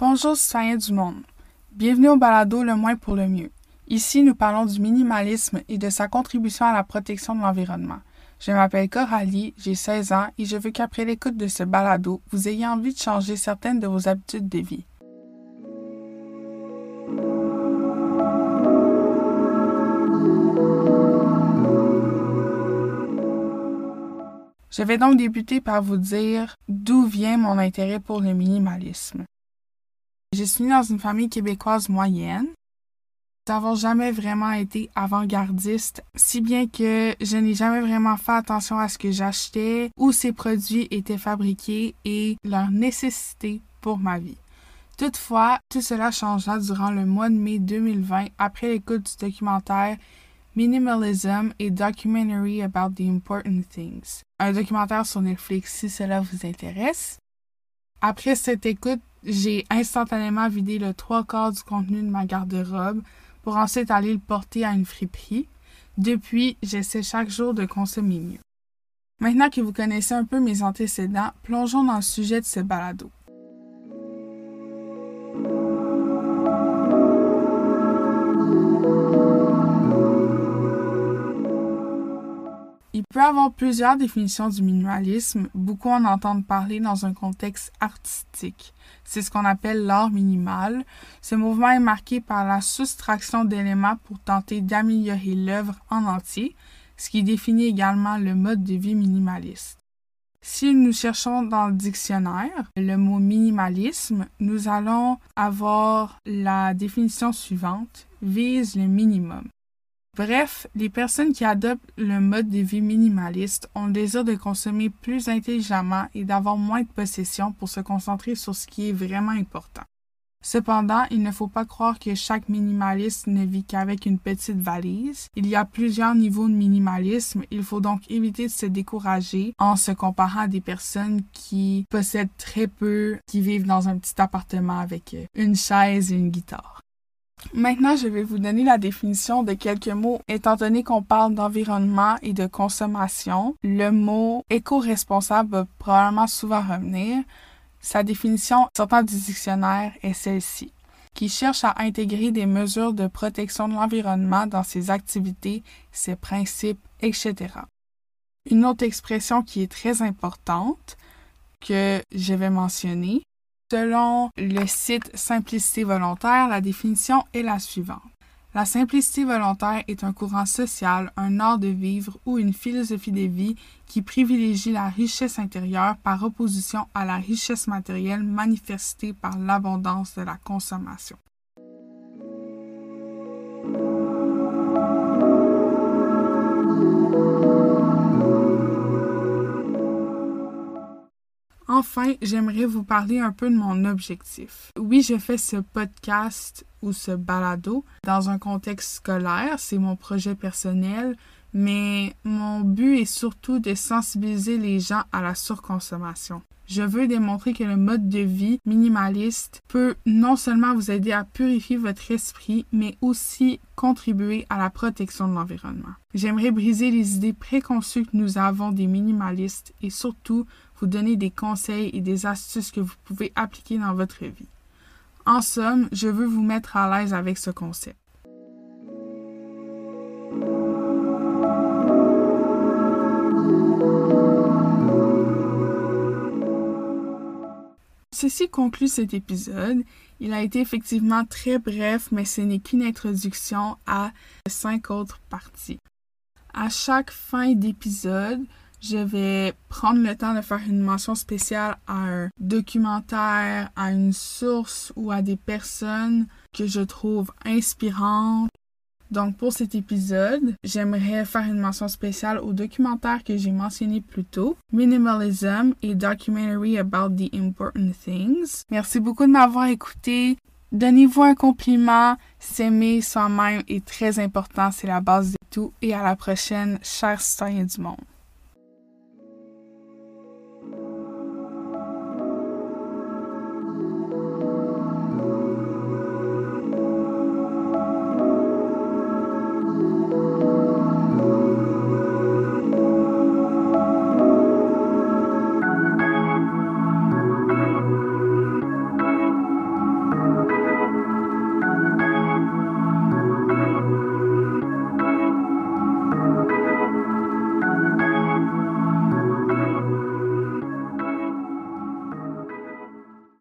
Bonjour citoyens du monde. Bienvenue au balado Le moins pour le mieux. Ici, nous parlons du minimalisme et de sa contribution à la protection de l'environnement. Je m'appelle Coralie, j'ai 16 ans et je veux qu'après l'écoute de ce balado, vous ayez envie de changer certaines de vos habitudes de vie. Je vais donc débuter par vous dire d'où vient mon intérêt pour le minimalisme. Je suis née dans une famille québécoise moyenne. Nous n'avons jamais vraiment été avant-gardistes, si bien que je n'ai jamais vraiment fait attention à ce que j'achetais, où ces produits étaient fabriqués et leur nécessité pour ma vie. Toutefois, tout cela changea durant le mois de mai 2020 après l'écoute du documentaire Minimalism et Documentary About the Important Things, un documentaire sur Netflix si cela vous intéresse. Après cette écoute, j'ai instantanément vidé le trois quarts du contenu de ma garde-robe pour ensuite aller le porter à une friperie. Depuis, j'essaie chaque jour de consommer mieux. Maintenant que vous connaissez un peu mes antécédents, plongeons dans le sujet de ce balado. Peut avoir plusieurs définitions du minimalisme. Beaucoup en entendent parler dans un contexte artistique. C'est ce qu'on appelle l'art minimal. Ce mouvement est marqué par la soustraction d'éléments pour tenter d'améliorer l'œuvre en entier, ce qui définit également le mode de vie minimaliste. Si nous cherchons dans le dictionnaire le mot minimalisme, nous allons avoir la définition suivante vise le minimum. Bref, les personnes qui adoptent le mode de vie minimaliste ont le désir de consommer plus intelligemment et d'avoir moins de possessions pour se concentrer sur ce qui est vraiment important. Cependant, il ne faut pas croire que chaque minimaliste ne vit qu'avec une petite valise. Il y a plusieurs niveaux de minimalisme. Il faut donc éviter de se décourager en se comparant à des personnes qui possèdent très peu, qui vivent dans un petit appartement avec une chaise et une guitare. Maintenant, je vais vous donner la définition de quelques mots. Étant donné qu'on parle d'environnement et de consommation, le mot éco-responsable va probablement souvent revenir. Sa définition sortant du dictionnaire est celle-ci qui cherche à intégrer des mesures de protection de l'environnement dans ses activités, ses principes, etc. Une autre expression qui est très importante que je vais mentionner, Selon le site Simplicité volontaire, la définition est la suivante. La simplicité volontaire est un courant social, un art de vivre ou une philosophie de vie qui privilégie la richesse intérieure par opposition à la richesse matérielle manifestée par l'abondance de la consommation. Enfin, j'aimerais vous parler un peu de mon objectif. Oui, je fais ce podcast ou ce balado dans un contexte scolaire, c'est mon projet personnel, mais mon but est surtout de sensibiliser les gens à la surconsommation. Je veux démontrer que le mode de vie minimaliste peut non seulement vous aider à purifier votre esprit, mais aussi contribuer à la protection de l'environnement. J'aimerais briser les idées préconçues que nous avons des minimalistes et surtout vous donner des conseils et des astuces que vous pouvez appliquer dans votre vie. En somme, je veux vous mettre à l'aise avec ce concept. Ceci conclut cet épisode. Il a été effectivement très bref, mais ce n'est qu'une introduction à cinq autres parties. À chaque fin d'épisode, je vais prendre le temps de faire une mention spéciale à un documentaire, à une source ou à des personnes que je trouve inspirantes donc pour cet épisode, j'aimerais faire une mention spéciale au documentaire que j'ai mentionné plus tôt, Minimalism et Documentary About the Important Things. Merci beaucoup de m'avoir écouté. Donnez-vous un compliment. S'aimer soi-même est très important, c'est la base de tout. Et à la prochaine, chers citoyens du monde.